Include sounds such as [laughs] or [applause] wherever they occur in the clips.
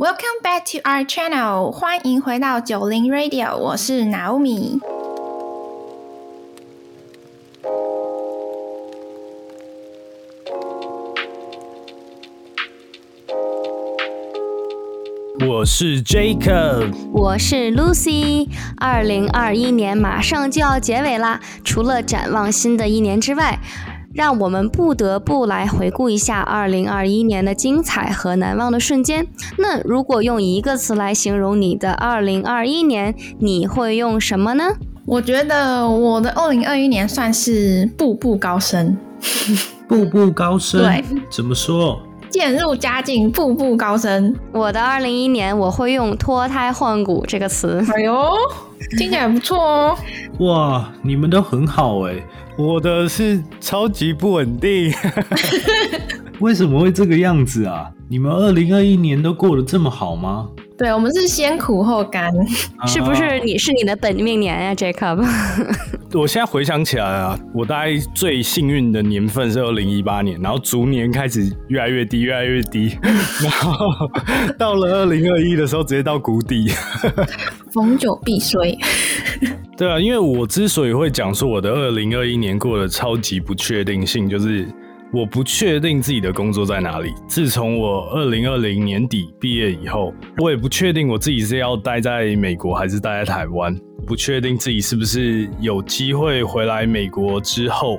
Welcome back to our channel，欢迎回到九零 Radio，我是 Naomi。我是 Jacob，我是 Lucy。二零二一年马上就要结尾啦，除了展望新的一年之外，让我们不得不来回顾一下二零二一年的精彩和难忘的瞬间。那如果用一个词来形容你的二零二一年，你会用什么呢？我觉得我的二零二一年算是步步高升，步步高升。对，怎么说？渐入佳境，步步高升。我的二零一年我会用脱胎换骨这个词。哎呦，听起来不错哦。哇，你们都很好哎，我的是超级不稳定。[laughs] 为什么会这个样子啊？你们二零二一年都过得这么好吗？对，我们是先苦后甘，[laughs] 是不是？你是你的本命年呀，Jacob。[laughs] 我现在回想起来啊，我大概最幸运的年份是二零一八年，然后逐年开始越来越低，越来越低，[laughs] 然后到了二零二一的时候直接到谷底。逢久必衰。对啊，因为我之所以会讲说我的二零二一年过得超级不确定性，就是。我不确定自己的工作在哪里。自从我二零二零年底毕业以后，我也不确定我自己是要待在美国还是待在台湾。不确定自己是不是有机会回来美国之后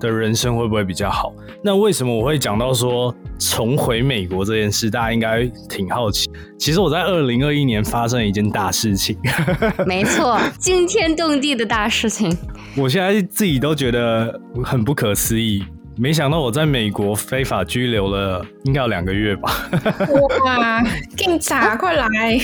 的人生会不会比较好。那为什么我会讲到说重回美国这件事？大家应该挺好奇。其实我在二零二一年发生了一件大事情。[laughs] [laughs] 没错，惊天动地的大事情。我现在自己都觉得很不可思议。没想到我在美国非法拘留了，应该有两个月吧？哇，警察快来！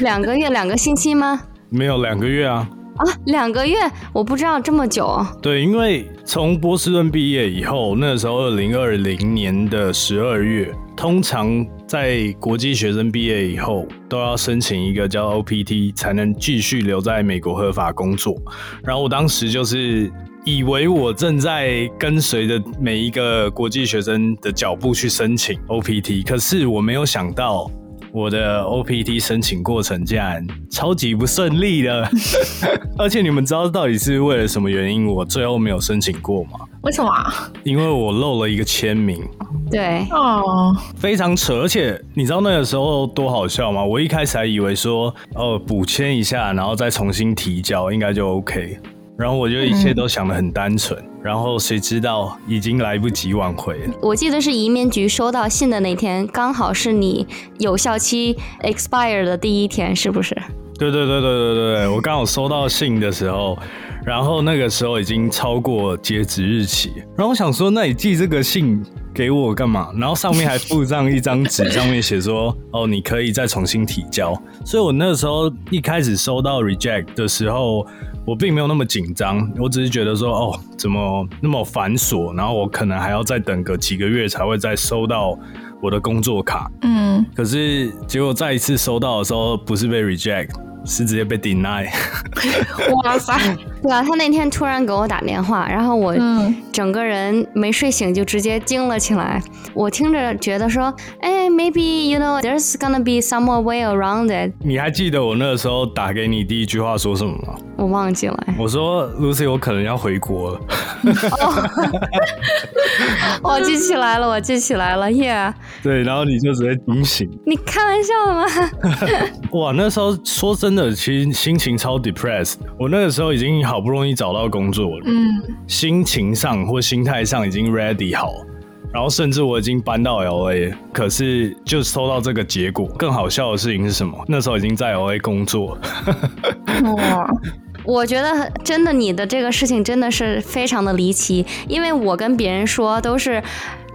两个月，两个星期吗？没有两个月啊！啊，两个月，我不知道这么久。对，因为从波士顿毕业以后，那时候二零二零年的十二月，通常在国际学生毕业以后，都要申请一个叫 OPT，才能继续留在美国合法工作。然后我当时就是。以为我正在跟随着每一个国际学生的脚步去申请 OPT，可是我没有想到我的 OPT 申请过程竟然超级不顺利的。[laughs] 而且你们知道到底是为了什么原因我最后没有申请过吗？为什么？因为我漏了一个签名。对，哦，非常扯。而且你知道那个时候多好笑吗？我一开始还以为说哦补签一下，然后再重新提交，应该就 OK。然后我就一切都想得很单纯，然后谁知道已经来不及挽回了。我记得是移民局收到信的那天，刚好是你有效期 expire 的第一天，是不是？对对对对对对对，我刚好收到信的时候，然后那个时候已经超过截止日期，然后我想说，那你寄这个信给我干嘛？然后上面还附上一张纸，上面写说，哦，你可以再重新提交。所以我那个时候一开始收到 reject 的时候。我并没有那么紧张，我只是觉得说，哦，怎么那么繁琐？然后我可能还要再等个几个月才会再收到我的工作卡。嗯，可是结果再一次收到的时候，不是被 reject。是直接被 deny，[laughs] 哇塞！对啊，他那天突然给我打电话，然后我整个人没睡醒就直接惊了起来。我听着觉得说，哎，maybe you know there's gonna be some more way around it。你还记得我那个时候打给你第一句话说什么吗？我忘记了。我说 Lucy，我可能要回国了。[laughs] 我记起来了，我记起来了，Yeah。对，然后你就直接惊醒。你开玩笑吗？[laughs] 哇，那时候说真的，其实心情超 depressed。我那个时候已经好不容易找到工作了，嗯，心情上或心态上已经 ready 好，然后甚至我已经搬到 LA，可是就收到这个结果。更好笑的事情是什么？那时候已经在 LA 工作。哇。[laughs] 我觉得真的，你的这个事情真的是非常的离奇，因为我跟别人说都是，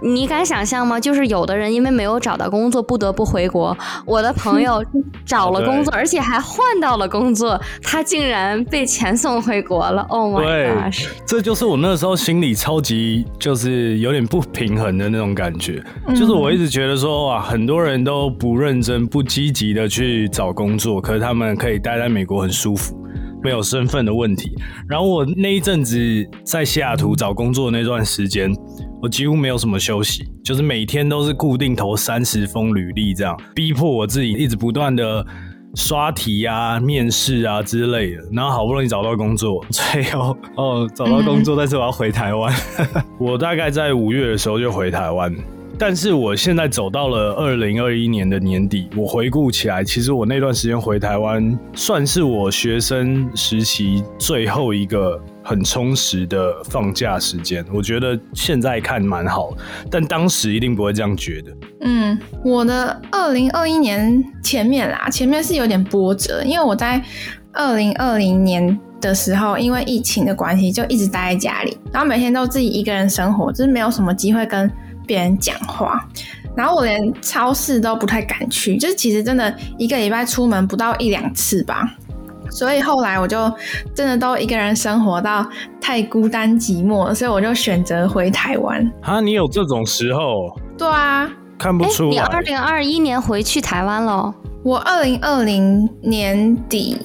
你敢想象吗？就是有的人因为没有找到工作不得不回国，我的朋友找了工作，而且还换到了工作，他竟然被遣送回国了。Oh my god！这就是我那时候心里超级就是有点不平衡的那种感觉，就是我一直觉得说哇，很多人都不认真、不积极的去找工作，可是他们可以待在美国很舒服。没有身份的问题。然后我那一阵子在西雅图找工作那段时间，我几乎没有什么休息，就是每天都是固定投三十封履历，这样逼迫我自己一直不断的刷题啊、面试啊之类的，然后好不容易找到工作，最后哦找到工作，但是我要回台湾，[laughs] 我大概在五月的时候就回台湾。但是我现在走到了二零二一年的年底，我回顾起来，其实我那段时间回台湾，算是我学生时期最后一个很充实的放假时间。我觉得现在看蛮好，但当时一定不会这样觉得。嗯，我的二零二一年前面啦，前面是有点波折，因为我在二零二零年的时候，因为疫情的关系，就一直待在家里，然后每天都自己一个人生活，就是没有什么机会跟。别人讲话，然后我连超市都不太敢去，就是其实真的一个礼拜出门不到一两次吧，所以后来我就真的都一个人生活到太孤单寂寞，所以我就选择回台湾。啊，你有这种时候？对啊，看不出。你二零二一年回去台湾了？我二零二零年底。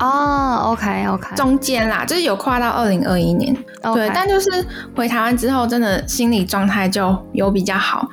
哦，OK OK，中间啦，就是有跨到二零二一年，对，但就是回台湾之后，真的心理状态就有比较好。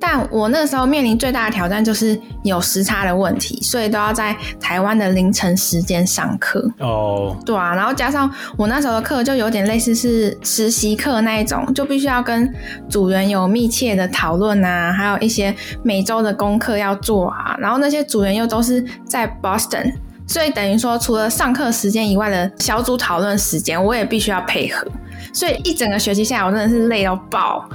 但我那个时候面临最大的挑战就是有时差的问题，所以都要在台湾的凌晨时间上课。哦，对啊，然后加上我那时候的课就有点类似是实习课那一种，就必须要跟组员有密切的讨论啊，还有一些每周的功课要做啊，然后那些组员又都是在 Boston。所以等于说，除了上课时间以外的小组讨论时间，我也必须要配合。所以一整个学期下来，我真的是累到爆，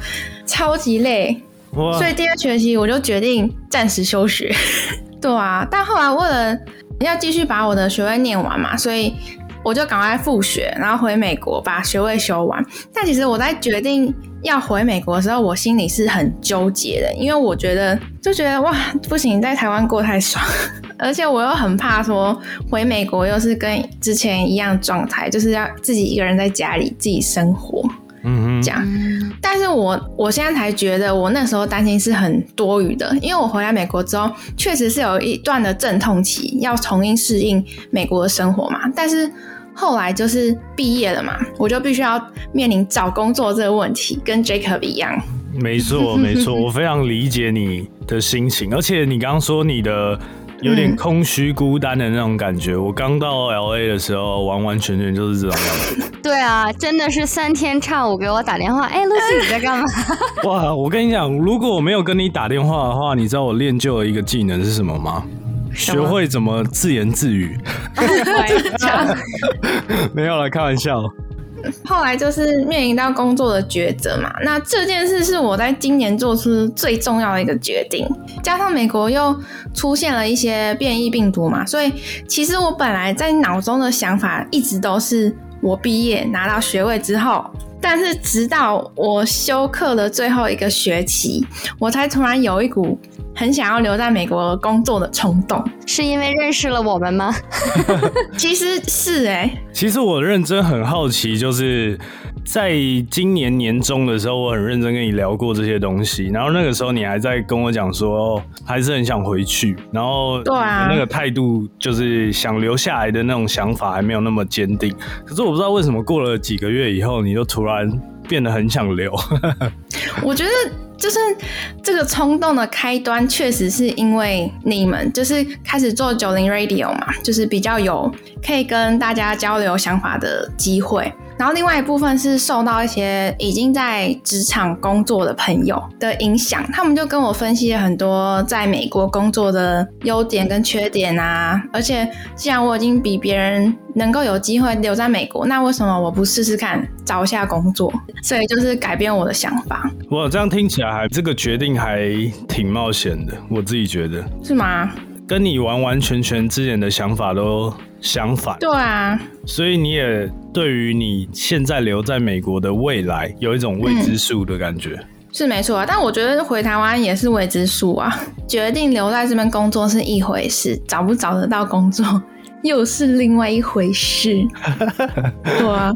超级累。所以第二学期我就决定暂时休学。[laughs] 对啊，但后来为了要继续把我的学位念完嘛，所以我就赶快复学，然后回美国把学位修完。但其实我在决定要回美国的时候，我心里是很纠结的，因为我觉得就觉得哇，不行，在台湾过太爽。[laughs] 而且我又很怕说回美国又是跟之前一样状态，就是要自己一个人在家里自己生活，嗯这样。但是我我现在才觉得，我那时候担心是很多余的，因为我回来美国之后，确实是有一段的阵痛期，要重新适应美国的生活嘛。但是后来就是毕业了嘛，我就必须要面临找工作这个问题，跟 Jacob 一样。没错，没错，[laughs] 我非常理解你的心情，而且你刚刚说你的。有点空虚、孤单的那种感觉。我刚到 L A 的时候，完完全全就是这种感觉。对啊，真的是三天差五给我打电话。哎，露西你在干嘛？[laughs] 哇，我跟你讲，如果我没有跟你打电话的话，你知道我练就了一个技能是什么吗？学会怎么自言自语。[laughs] 没有了，开玩笑。后来就是面临到工作的抉择嘛，那这件事是我在今年做出最重要的一个决定，加上美国又出现了一些变异病毒嘛，所以其实我本来在脑中的想法一直都是我毕业拿到学位之后，但是直到我休课的最后一个学期，我才突然有一股。很想要留在美国工作的冲动，是因为认识了我们吗？[laughs] [laughs] 其实是哎，其实我认真很好奇，就是在今年年中的时候，我很认真跟你聊过这些东西，然后那个时候你还在跟我讲说，还是很想回去，然后对啊，那个态度就是想留下来的那种想法还没有那么坚定。可是我不知道为什么过了几个月以后，你就突然变得很想留。[laughs] 我觉得。就是这个冲动的开端，确实是因为你们就是开始做九零 Radio 嘛，就是比较有可以跟大家交流想法的机会。然后另外一部分是受到一些已经在职场工作的朋友的影响，他们就跟我分析了很多在美国工作的优点跟缺点啊。而且既然我已经比别人能够有机会留在美国，那为什么我不试试看找一下工作？所以就是改变我的想法。哇，这样听起来还这个决定还挺冒险的，我自己觉得是吗？跟你完完全全之前的想法都相反。对啊，所以你也对于你现在留在美国的未来有一种未知数的感觉。是没错啊，但我觉得回台湾也是未知数啊。决定留在这边工作是一回事，找不找得到工作。又是另外一回事，[laughs] 对啊，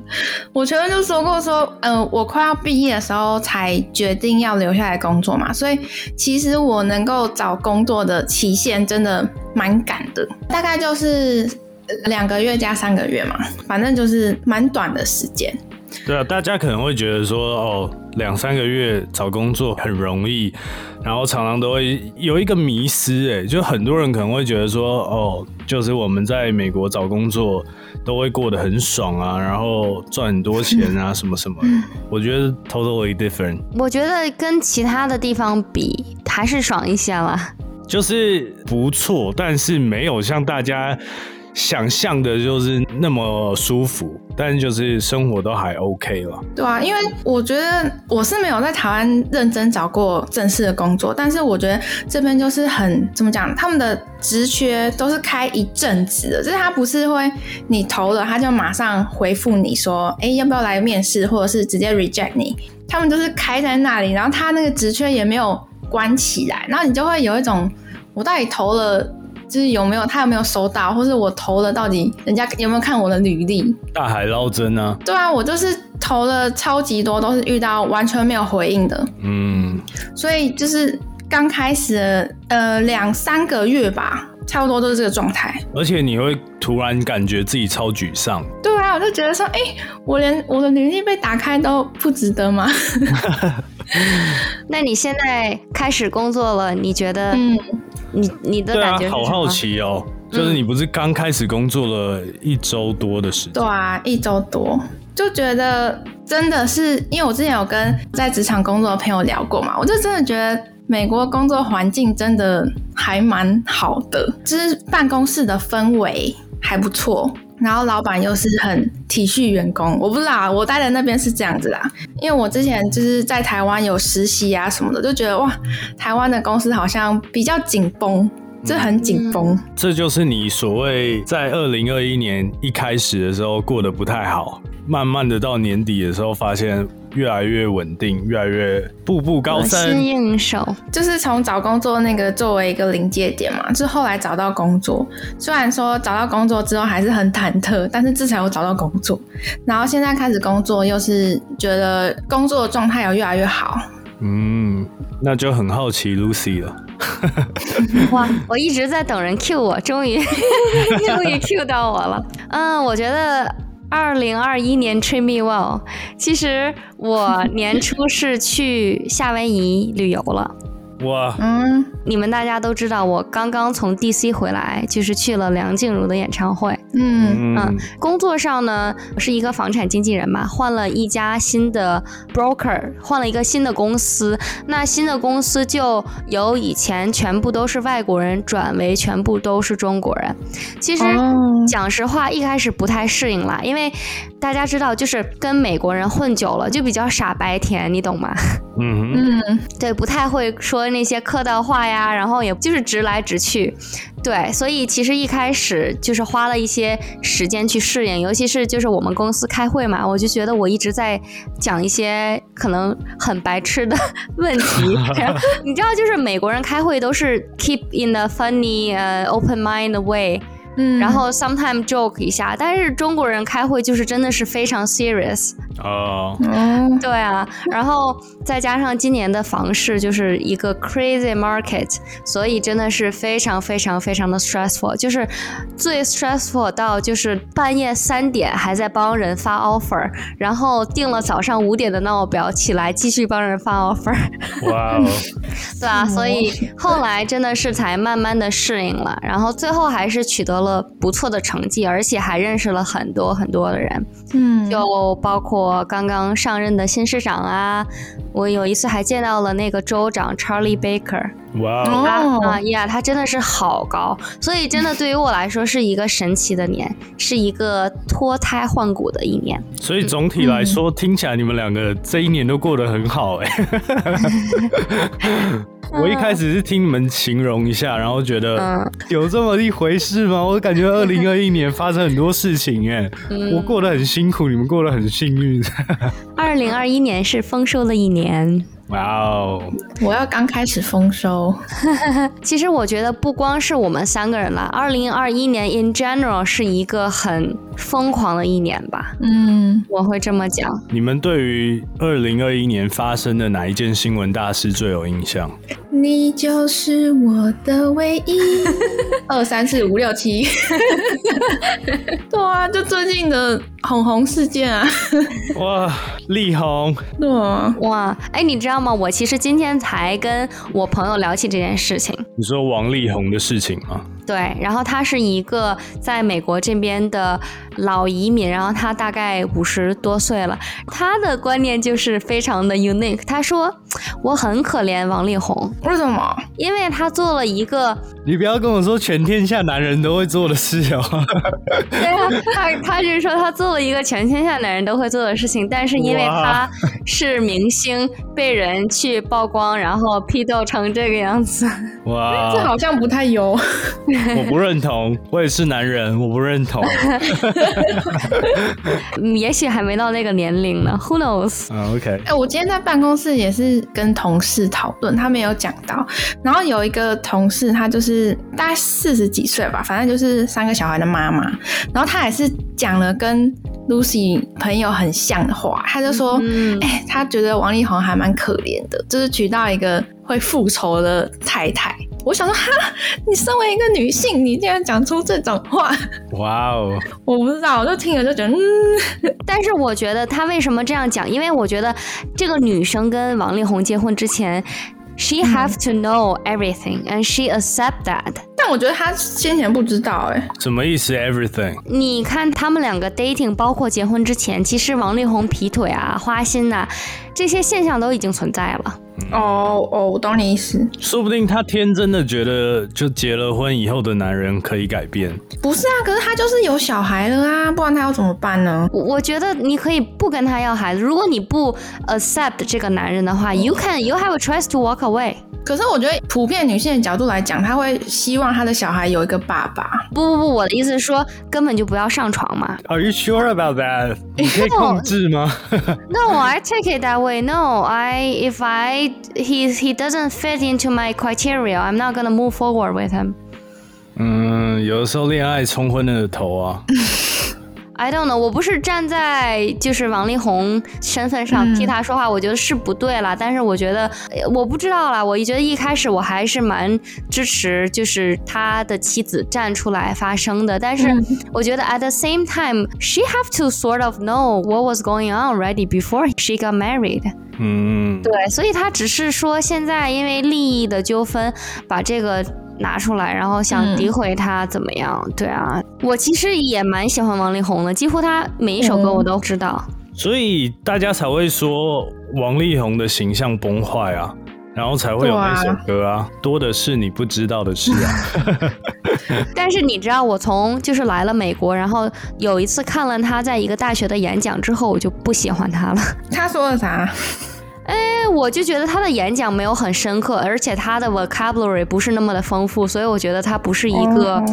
我前面就说过，说，嗯，我快要毕业的时候才决定要留下来工作嘛，所以其实我能够找工作的期限真的蛮赶的，大概就是两个月加三个月嘛，反正就是蛮短的时间。对啊，大家可能会觉得说，哦，两三个月找工作很容易，然后常常都会有一个迷失，哎，就很多人可能会觉得说，哦，就是我们在美国找工作都会过得很爽啊，然后赚很多钱啊，[laughs] 什么什么。我觉得 totally different。我觉得跟其他的地方比，还是爽一些了。就是不错，但是没有像大家。想象的就是那么舒服，但就是生活都还 OK 了。对啊，因为我觉得我是没有在台湾认真找过正式的工作，但是我觉得这边就是很怎么讲，他们的职缺都是开一阵子的，就是他不是会你投了他就马上回复你说，哎，要不要来面试，或者是直接 reject 你，他们都是开在那里，然后他那个职缺也没有关起来，然后你就会有一种我到底投了。就是有没有他有没有收到，或是我投了到底人家有没有看我的履历？大海捞针呢？对啊，我就是投了超级多，都是遇到完全没有回应的。嗯，所以就是刚开始呃两三个月吧，差不多都是这个状态。而且你会突然感觉自己超沮丧。对啊，我就觉得说，哎，我连我的履历被打开都不值得吗？[laughs] [laughs] 那你现在开始工作了，你觉得？嗯。你你的感觉好好奇哦，就是你不是刚开始工作了一周多的时间？对啊，一周多就觉得真的是，因为我之前有跟在职场工作的朋友聊过嘛，我就真的觉得美国工作环境真的还蛮好的，就是办公室的氛围还不错。然后老板又是很体恤员工，我不知道我待在那边是这样子啦，因为我之前就是在台湾有实习啊什么的，就觉得哇，台湾的公司好像比较紧绷，这很紧绷。这就是你所谓在二零二一年一开始的时候过得不太好，慢慢的到年底的时候发现。越来越稳定，越来越步步高升。心应手，就是从找工作那个作为一个临界点嘛，就后来找到工作。虽然说找到工作之后还是很忐忑，但是至少有找到工作。然后现在开始工作，又是觉得工作状态有越来越好。嗯，那就很好奇 Lucy 了。[laughs] 哇，我一直在等人 Q 我，终于 [laughs] 终于 Q 到我了。嗯，我觉得。二零二一年 treat me well，其实我年初是去夏威夷旅游了。哇，嗯，你们大家都知道，我刚刚从 DC 回来，就是去了梁静茹的演唱会。嗯嗯，工作上呢，我是一个房产经纪人嘛，换了一家新的 broker，换了一个新的公司。那新的公司就由以前全部都是外国人，转为全部都是中国人。其实讲实话，一开始不太适应啦，因为大家知道，就是跟美国人混久了，就比较傻白甜，你懂吗？嗯嗯，对，不太会说那些客套话呀，然后也就是直来直去。对，所以其实一开始就是花了一些时间去适应，尤其是就是我们公司开会嘛，我就觉得我一直在讲一些可能很白痴的问题。[laughs] 你知道，就是美国人开会都是 keep in a funny, uh, open mind way。嗯，然后 sometimes joke 一下，但是中国人开会就是真的是非常 serious 哦，对啊，然后再加上今年的房市就是一个 crazy market，所以真的是非常非常非常的 stressful，就是最 stressful 到就是半夜三点还在帮人发 offer，然后定了早上五点的闹表起来继续帮人发 offer，哇，[laughs] 对啊，所以后来真的是才慢慢的适应了，然后最后还是取得了。了不错的成绩，而且还认识了很多很多的人，嗯，就包括刚刚上任的新市长啊，我有一次还见到了那个州长 Charlie Baker，哇啊呀，他真的是好高，所以真的对于我来说是一个神奇的年，是一个脱胎换骨的一年。所以总体来说，听起来你们两个这一年都过得很好，哎。[laughs] 我一开始是听你们形容一下，然后觉得有这么一回事吗？我感觉二零二一年发生很多事情，哎，我过得很辛苦，你们过得很幸运。[laughs] 二零二一年是丰收的一年。哇哦！我要刚开始丰收。[laughs] 其实我觉得不光是我们三个人啦，二零二一年 in general 是一个很疯狂的一年吧。嗯，我会这么讲。你们对于二零二一年发生的哪一件新闻大事最有印象？你就是我的唯一。[laughs] 二三四五六七，[laughs] 对啊，就最近的红红事件啊。哇，力宏，对啊，哇，哎，你知道吗？我其实今天才跟我朋友聊起这件事情。你说王力宏的事情吗？对，然后他是一个在美国这边的老移民，然后他大概五十多岁了，他的观念就是非常的 unique。他说我很可怜王力宏，为什么？因为他做了一个，你不要跟我说全天下男人都会做的事哦。[laughs] 对啊，他他就是说他做了一个全天下男人都会做的事情，但是因为他是明星，被人去曝光，然后批斗成这个样子。[laughs] 哇，这好像不太有。[laughs] 我不认同，我也是男人，我不认同。也许还没到那个年龄呢，Who knows？啊，OK。哎，我今天在办公室也是跟同事讨论，他们有讲到，然后有一个同事，她就是大概四十几岁吧，反正就是三个小孩的妈妈，然后她也是讲了跟 Lucy 朋友很像的话，她就说，哎，她觉得王力宏还蛮可怜的，就是娶到一个会复仇的太太。我想说，哈，你身为一个女性，你竟然讲出这种话，哇哦！[laughs] 我不知道，我就听了就觉得，嗯。但是我觉得她为什么这样讲？因为我觉得这个女生跟王力宏结婚之前，she have to know everything and she accept that。但我觉得她先前不知道，哎，什么意思？everything？你看他们两个 dating，包括结婚之前，其实王力宏劈腿啊、花心呐，这些现象都已经存在了。哦哦，我懂你意思。说不定他天真的觉得，就结了婚以后的男人可以改变。不是啊，可是他就是有小孩了啊，不然他要怎么办呢？我我觉得你可以不跟他要孩子，如果你不 accept 这个男人的话，you can you have a choice to walk away。可是我觉得，普遍女性的角度来讲，她会希望她的小孩有一个爸爸。不不不，我的意思是说，根本就不要上床嘛。Are you sure about that？你可以 [laughs] 控制吗？[laughs] No, I take it that way. No, I if I he he doesn't fit into my criteria, I'm not gonna move forward with him. 嗯，有的时候恋爱冲昏了头啊。I don't [laughs] know，我不是站在就是王力宏身份上替他说话，我觉得是不对了。但是我觉得我不知道啦，我觉得一开始我还是蛮支持，就是他的妻子站出来发声的。但是我觉得 at the same time，she have to sort of know what was going on already before she got married。 嗯，对，所以他只是说现在因为利益的纠纷把这个。拿出来，然后想诋毁他怎么样？对啊，我其实也蛮喜欢王力宏的，几乎他每一首歌我都知道。所以大家才会说王力宏的形象崩坏啊，然后才会有那首歌啊，多的是你不知道的事啊。[laughs] 但是你知道，我从就是来了美国，然后有一次看了他在一个大学的演讲之后，我就不喜欢他了。他说了啥？哎，我就觉得他的演讲没有很深刻，而且他的 vocabulary 不是那么的丰富，所以我觉得他不是一个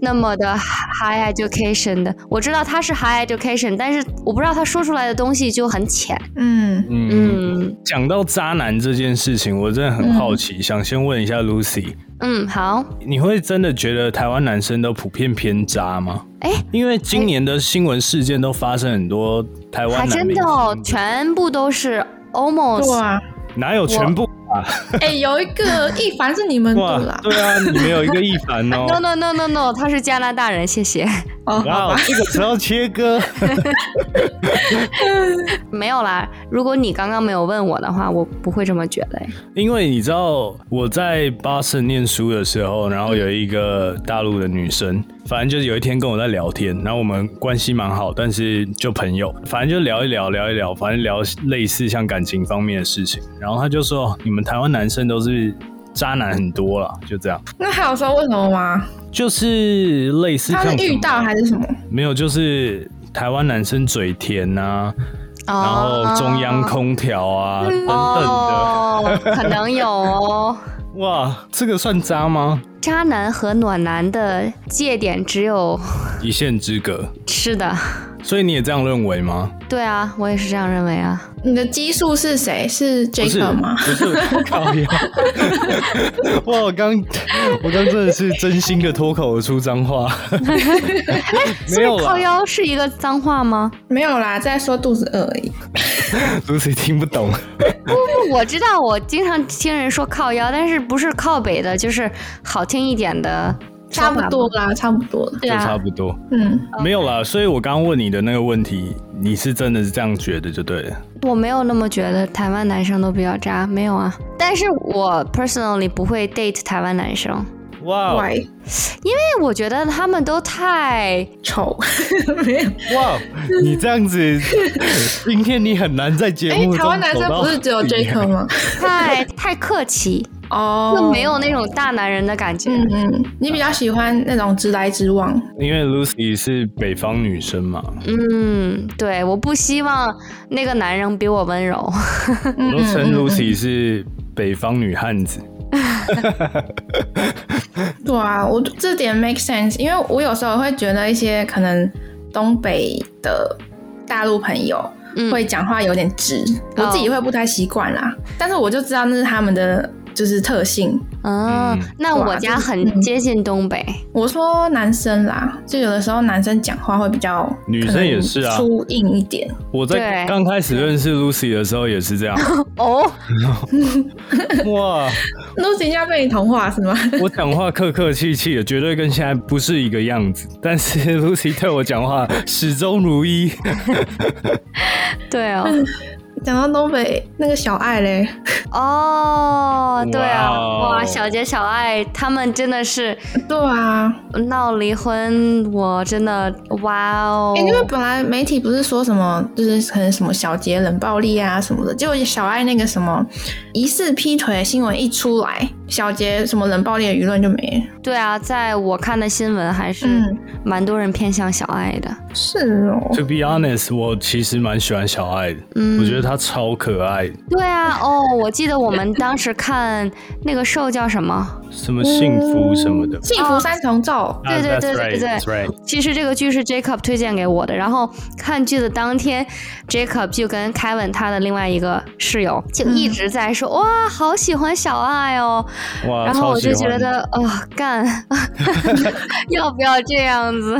那么的 high education 的。我知道他是 high education，但是我不知道他说出来的东西就很浅。嗯嗯。讲到渣男这件事情，我真的很好奇，想先问一下 Lucy。嗯，好。你会真的觉得台湾男生都普遍偏渣吗？哎，因为今年的新闻事件都发生很多台湾，还真的哦，全部都是。Almost 啊，哪有全部啊？哎，有一个 [laughs] 一凡是你们的啦。对啊，你们有一个一凡哦。No no no no no，他是加拿大人，谢谢。哇，这个时候切割。[laughs] 没有啦，如果你刚刚没有问我的话，我不会这么觉得。因为你知道我在巴森念书的时候，然后有一个大陆的女生。反正就是有一天跟我在聊天，然后我们关系蛮好，但是就朋友，反正就聊一聊，聊一聊，反正聊类似像感情方面的事情。然后她就说：“你们台湾男生都是渣男很多了。”就这样。那还有说为什么吗？就是类似他是遇到还是什么？没有，就是台湾男生嘴甜呐，然后中央空调啊等等的，可能有哦。哇，这个算渣吗？渣男和暖男的界点只有一线之隔。是的。所以你也这样认为吗？对啊，我也是这样认为啊。你的基数是谁？是 Jacob 吗？不是，靠腰。哇，我刚我刚真的是真心的脱口而出脏话。[laughs] 没有靠腰是一个脏话吗？没有啦，在说肚子饿而已。[laughs] Lucy 听不懂。不，我知道，我经常听人说靠腰，但是不是靠北的，就是好听一点的。差不多啦，差不多，对啊，差不多，嗯，没有啦。所以我刚刚问你的那个问题，你是真的是这样觉得就对了。我没有那么觉得，台湾男生都比较渣，没有啊。但是我 personally 不会 date 台湾男生。哇，因为我觉得他们都太丑。[laughs] 没有哇，你这样子，今天你很难在节目中。台湾男生不是只有 Jacob 吗？[laughs] 太太客气。哦，就没有那种大男人的感觉。嗯嗯，你比较喜欢那种直来直往。因为 Lucy 是北方女生嘛。嗯，对，我不希望那个男人比我温柔。我都称 Lucy 是北方女汉子。对啊，我这点 make sense，因为我有时候会觉得一些可能东北的大陆朋友会讲话有点直，我自己会不太习惯啦。但是我就知道那是他们的。就是特性哦，那我家很接近东北。我说男生啦，就有的时候男生讲话会比较，女生也是啊，粗硬一点。我在刚开始认识 Lucy 的时候也是这样。[laughs] 哦，[laughs] 哇，Lucy 要被你同化是吗？[laughs] 我讲话客客气气的，绝对跟现在不是一个样子。但是 Lucy 对我讲话始终如一。对哦。讲到东北那个小爱嘞，哦，对啊，哇，小杰、小爱他们真的是，对啊，闹离婚，我真的，哇哦！因为本来媒体不是说什么，就是可能什么小杰冷暴力啊什么的，结果小爱那个什么疑似劈腿的新闻一出来。小杰什么冷暴力的舆论就没？对啊，在我看的新闻还是蛮多人偏向小爱的。是哦。To be honest，我其实蛮喜欢小爱的。嗯，我觉得她超可爱。对啊，哦，我记得我们当时看那个兽叫什么？什么幸福什么的？幸福三重奏。对对对对对。其实这个剧是 Jacob 推荐给我的，然后看剧的当天，Jacob 就跟 Kevin 他的另外一个室友就一直在说：“哇，好喜欢小爱哦。”然后我就觉得，哦，干，[laughs] 要不要这样子？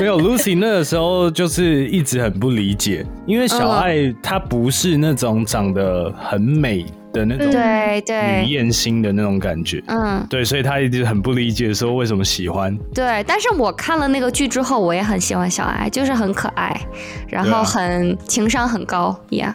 没有，Lucy 那个时候就是一直很不理解，因为小爱她不是那种长得很美的那种，对对，女艳星的那种感觉，嗯，对，所以他一直很不理解，说为什么喜欢。对，但是我看了那个剧之后，我也很喜欢小爱，就是很可爱，然后很情商很高，Yeah。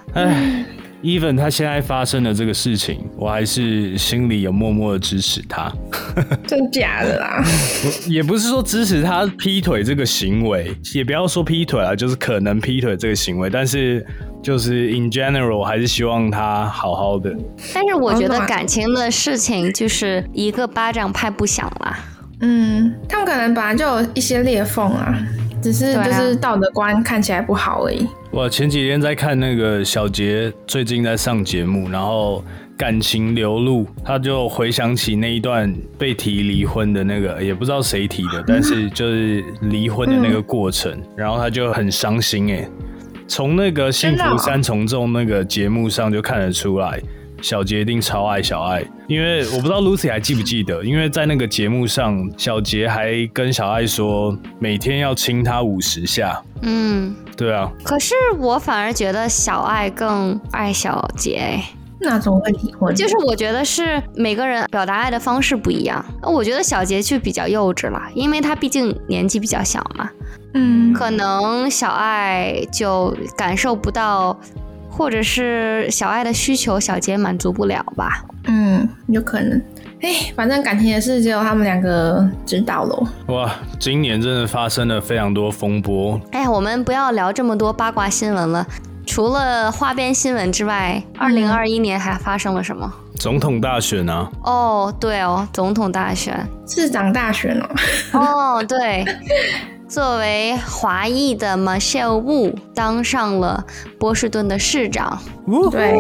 Even 他现在发生的这个事情，我还是心里有默默的支持他。[laughs] 真假的啦？[laughs] 也不是说支持他劈腿这个行为，也不要说劈腿啊，就是可能劈腿这个行为。但是就是 in general，还是希望他好好的。但是我觉得感情的事情就是一个巴掌拍不响啦。嗯，他们可能本来就有一些裂缝啊。只是就是道德观看起来不好而已。我前几天在看那个小杰最近在上节目，然后感情流露，他就回想起那一段被提离婚的那个，也不知道谁提的，但是就是离婚的那个过程，然后他就很伤心哎。从那个幸福三重奏那个节目上就看得出来。小杰一定超爱小爱，因为我不知道 Lucy 还记不记得，因为在那个节目上，小杰还跟小爱说每天要亲她五十下。嗯，对啊。可是我反而觉得小爱更爱小杰。那种会离婚？就是我觉得是每个人表达爱的方式不一样。我觉得小杰就比较幼稚了，因为他毕竟年纪比较小嘛。嗯，可能小爱就感受不到。或者是小爱的需求，小杰满足不了吧？嗯，有可能。哎，反正感情的事只有他们两个知道喽。哇，今年真的发生了非常多风波。哎，我们不要聊这么多八卦新闻了。除了花边新闻之外，二零二一年还发生了什么？总统大选啊！哦，对哦，总统大选，市长大选哦。哦，对。[laughs] 作为华裔的 Michelle Wu 当上了波士顿的市长，对，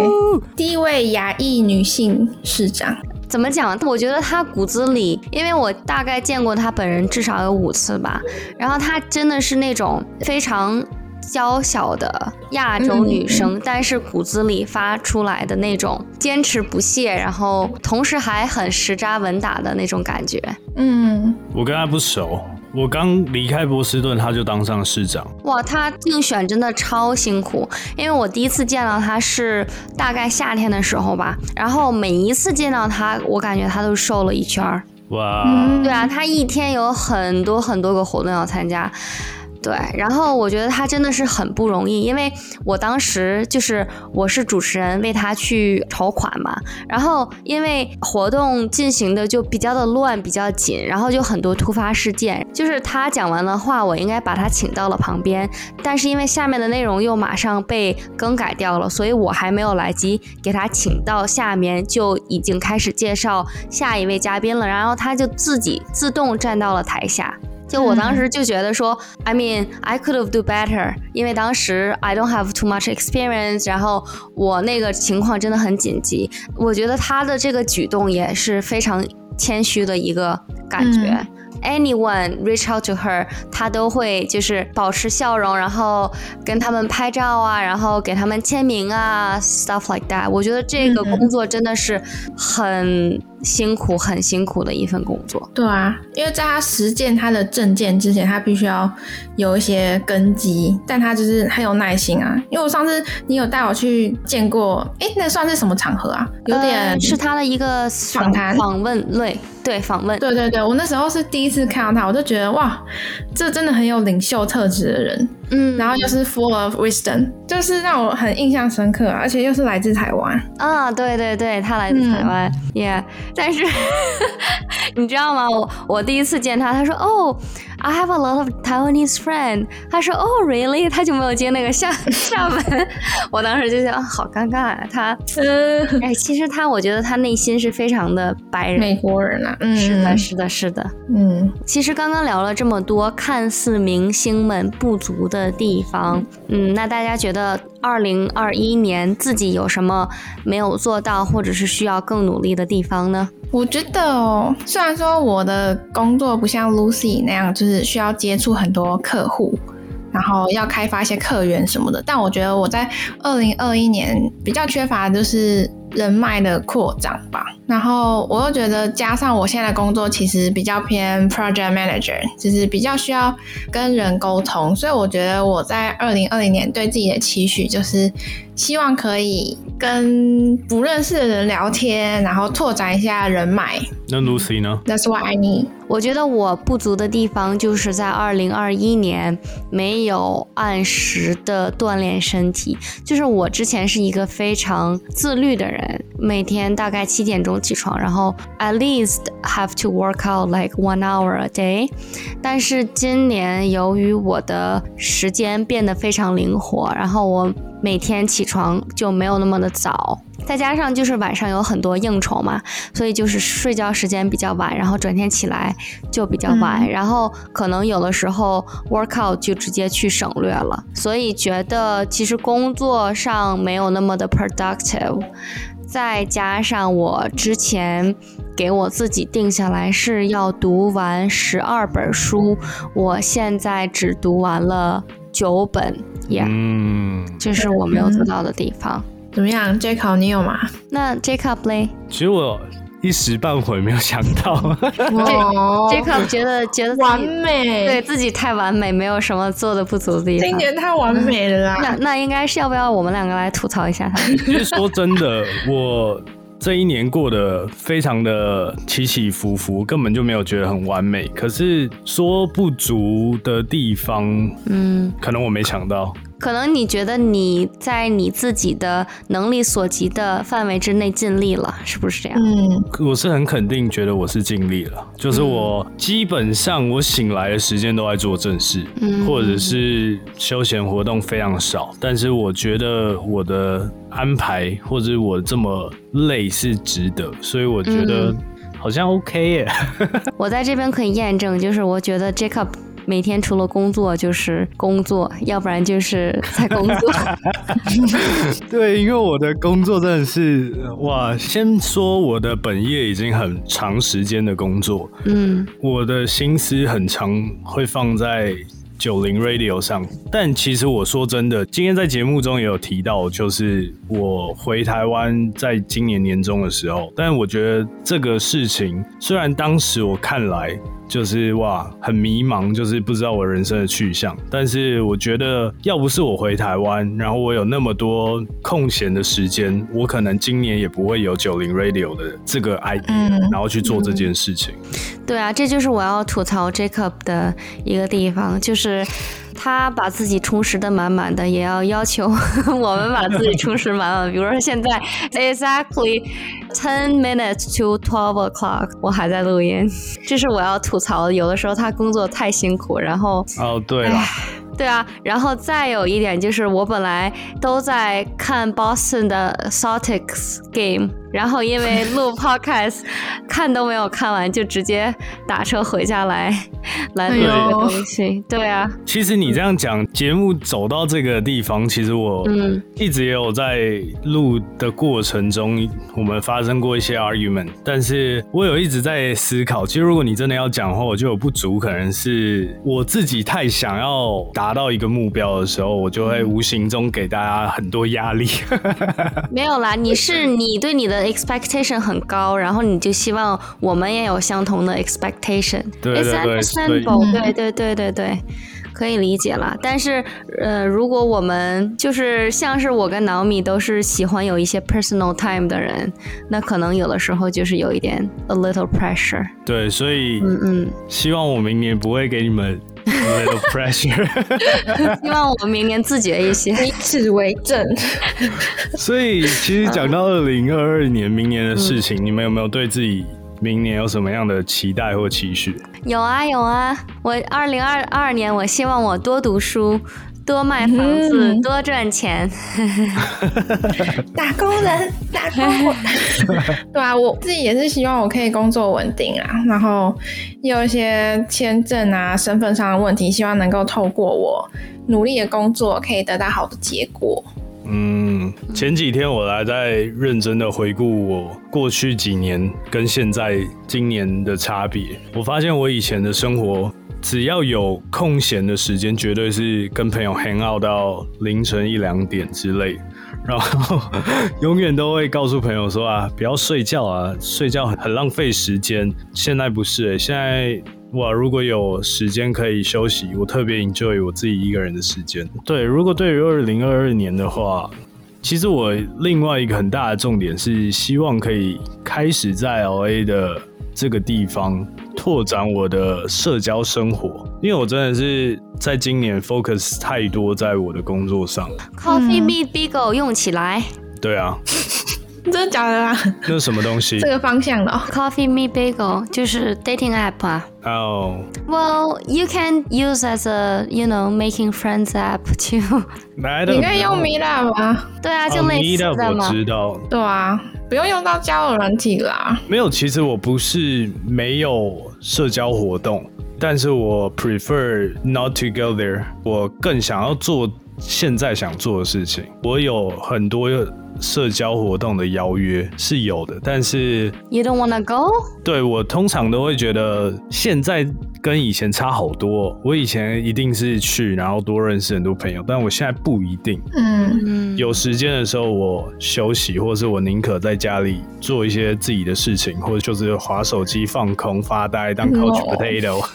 第一位亚裔女性市长。怎么讲？我觉得她骨子里，因为我大概见过她本人至少有五次吧，然后她真的是那种非常娇小的亚洲女生，但是骨子里发出来的那种坚持不懈，然后同时还很实扎稳打的那种感觉。嗯，我跟她不熟。我刚离开波士顿，他就当上市长。哇，他竞选真的超辛苦，因为我第一次见到他是大概夏天的时候吧，然后每一次见到他，我感觉他都瘦了一圈儿。哇，对啊，他一天有很多很多个活动要参加。对，然后我觉得他真的是很不容易，因为我当时就是我是主持人，为他去筹款嘛。然后因为活动进行的就比较的乱，比较紧，然后就很多突发事件。就是他讲完了话，我应该把他请到了旁边，但是因为下面的内容又马上被更改掉了，所以我还没有来及给他请到下面，就已经开始介绍下一位嘉宾了。然后他就自己自动站到了台下。就我当时就觉得说，I mean I could have do better，因为当时 I don't have too much experience，然后我那个情况真的很紧急。我觉得他的这个举动也是非常谦虚的一个感觉。Anyone reach out to her，她都会就是保持笑容，然后跟他们拍照啊，然后给他们签名啊，stuff like that。我觉得这个工作真的是很。辛苦很辛苦的一份工作，对啊，因为在他实践他的证件之前，他必须要有一些根基，但他就是很有耐心啊。因为我上次你有带我去见过，哎，那算是什么场合啊？有点是他的一个访谈访问类，对访问，对对对，我那时候是第一次看到他，我就觉得哇，这真的很有领袖特质的人。嗯，然后又是 full of wisdom，就是让我很印象深刻，而且又是来自台湾啊，对对对，他来自台湾，yeah，但是 [laughs] 你知道吗？我我第一次见他，他说哦。I have a lot of Taiwanese friend。他说，Oh really？他就没有接那个厦厦门。我当时就想，好尴尬啊。他，呃，哎，其实他，我觉得他内心是非常的白人，美国人啊。嗯，是的，是的，是的。嗯，其实刚刚聊了这么多，看似明星们不足的地方，嗯，那大家觉得二零二一年自己有什么没有做到，或者是需要更努力的地方呢？我觉得哦，虽然说我的工作不像 Lucy 那样，就是需要接触很多客户，然后要开发一些客源什么的，但我觉得我在二零二一年比较缺乏的就是人脉的扩张吧。然后我又觉得，加上我现在的工作其实比较偏 project manager，就是比较需要跟人沟通，所以我觉得我在二零二零年对自己的期许就是。希望可以跟不认识的人聊天，然后拓展一下人脉。那 Lucy 呢？That's what I need。我觉得我不足的地方就是在二零二一年没有按时的锻炼身体。就是我之前是一个非常自律的人，每天大概七点钟起床，然后 at least have to work out like one hour a day。但是今年由于我的时间变得非常灵活，然后我。每天起床就没有那么的早，再加上就是晚上有很多应酬嘛，所以就是睡觉时间比较晚，然后转天起来就比较晚，然后可能有的时候 workout 就直接去省略了，所以觉得其实工作上没有那么的 productive，再加上我之前给我自己定下来是要读完十二本书，我现在只读完了九本。嗯，这是我没有做到的地方。怎么样，Jacob，你有吗？那 Jacob 嘞？其实我一时半会没有想到。[laughs] Jacob 觉得觉得完美，对自己太完美，没有什么做的不足的地方。今年太完美了啦。那那应该是要不要我们两个来吐槽一下他？[laughs] 其实说真的，我。这一年过得非常的起起伏伏，根本就没有觉得很完美。可是说不足的地方，嗯，可能我没想到。可能你觉得你在你自己的能力所及的范围之内尽力了，是不是这样？嗯，我是很肯定，觉得我是尽力了。就是我基本上我醒来的时间都在做正事，嗯或者是休闲活动非常少。但是我觉得我的安排或者我这么累是值得，所以我觉得好像 OK 耶。[laughs] 我在这边可以验证，就是我觉得 Jacob。每天除了工作就是工作，要不然就是在工作。[laughs] 对，因为我的工作真的是哇，先说我的本业已经很长时间的工作，嗯，我的心思很长会放在九零 Radio 上。但其实我说真的，今天在节目中也有提到，就是我回台湾在今年年中的时候，但我觉得这个事情虽然当时我看来。就是哇，很迷茫，就是不知道我人生的去向。但是我觉得，要不是我回台湾，然后我有那么多空闲的时间，我可能今年也不会有九零 Radio 的这个 idea，然后去做这件事情。对啊，这就是我要吐槽 Jacob 的一个地方，就是他把自己充实的满满的，也要要求 [laughs] 我们把自己充实满满。比如说现在 exactly ten minutes to twelve o'clock，我还在录音，这是我要吐槽的。有的时候他工作太辛苦，然后哦，对了。对啊，然后再有一点就是，我本来都在看 Boston 的 Celtics game，然后因为录 [laughs] podcast，看都没有看完，就直接打车回家来 [laughs] 来录这个东西。对啊，其实你这样讲，节目走到这个地方，其实我一直也有在录的过程中，我们发生过一些 argument，但是我有一直在思考，其实如果你真的要讲的话，我就有不足，可能是我自己太想要打。达到一个目标的时候，我就会无形中给大家很多压力。[laughs] 没有啦，你是你对你的 expectation 很高，然后你就希望我们也有相同的 expectation。对对对，对对对对对，可以理解了。但是呃，如果我们就是像是我跟 Naomi 都是喜欢有一些 personal time 的人，那可能有的时候就是有一点 a little pressure。对，所以嗯嗯，希望我明年不会给你们。Little pressure，[laughs] 希望我们明年自觉一些，[laughs] 以此为证。所以，其实讲到二零二二年明年的事情，你们有没有对自己明年有什么样的期待或期许？有啊，有啊。我二零二二年，我希望我多读书。多卖房子，多赚钱。[laughs] 打工人，打工人。[laughs] 对啊，我自己也是希望我可以工作稳定啊，然后有一些签证啊、身份上的问题，希望能够透过我努力的工作，可以得到好的结果。嗯，前几天我还在认真的回顾我过去几年跟现在今年的差别，我发现我以前的生活。只要有空闲的时间，绝对是跟朋友 hang out 到凌晨一两点之类，然后永远都会告诉朋友说啊，不要睡觉啊，睡觉很很浪费时间。现在不是，现在哇，如果有时间可以休息，我特别 enjoy 我自己一个人的时间。[laughs] 对，如果对于二零二二年的话，其实我另外一个很大的重点是希望可以开始在 LA 的这个地方。拓展我的社交生活，因为我真的是在今年 focus 太多在我的工作上。Coffee Meet Bigo 用起来。对啊。真的假的啦？那是什么东西？这个方向的。Coffee Meet Bagel 就是 dating app 啊。哦。Well, you can use as a you know making friends app too. 你可以用 Meetup 啊？对啊，就类似的嘛。我知道。对啊。不用用到交友软体啦。没有，其实我不是没有社交活动，但是我 prefer not to go there。我更想要做现在想做的事情。我有很多社交活动的邀约是有的，但是 you don't wanna go？对我通常都会觉得现在。跟以前差好多。我以前一定是去，然后多认识很多朋友，但我现在不一定。嗯，有时间的时候我休息，或者是我宁可在家里做一些自己的事情，或者就是划手机放空发呆，当 couch potato。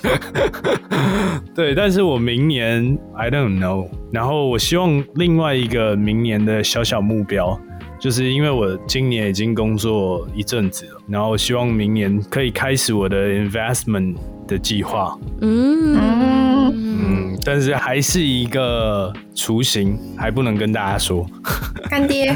[laughs] 对，但是我明年 I don't know。然后我希望另外一个明年的小小目标，就是因为我今年已经工作一阵子了，然后希望明年可以开始我的 investment。的计划，嗯嗯，但是还是一个雏形，还不能跟大家说。干爹，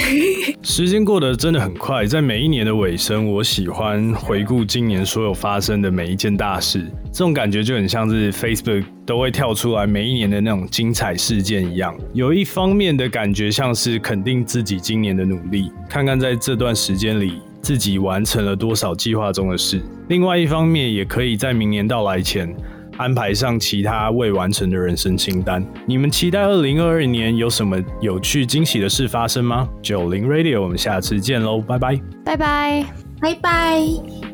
[laughs] 时间过得真的很快，在每一年的尾声，我喜欢回顾今年所有发生的每一件大事，这种感觉就很像是 Facebook 都会跳出来每一年的那种精彩事件一样。有一方面的感觉像是肯定自己今年的努力，看看在这段时间里。自己完成了多少计划中的事？另外一方面，也可以在明年到来前安排上其他未完成的人生清单。你们期待二零二二年有什么有趣惊喜的事发生吗？九零 Radio，我们下次见喽，拜拜，拜拜，拜拜。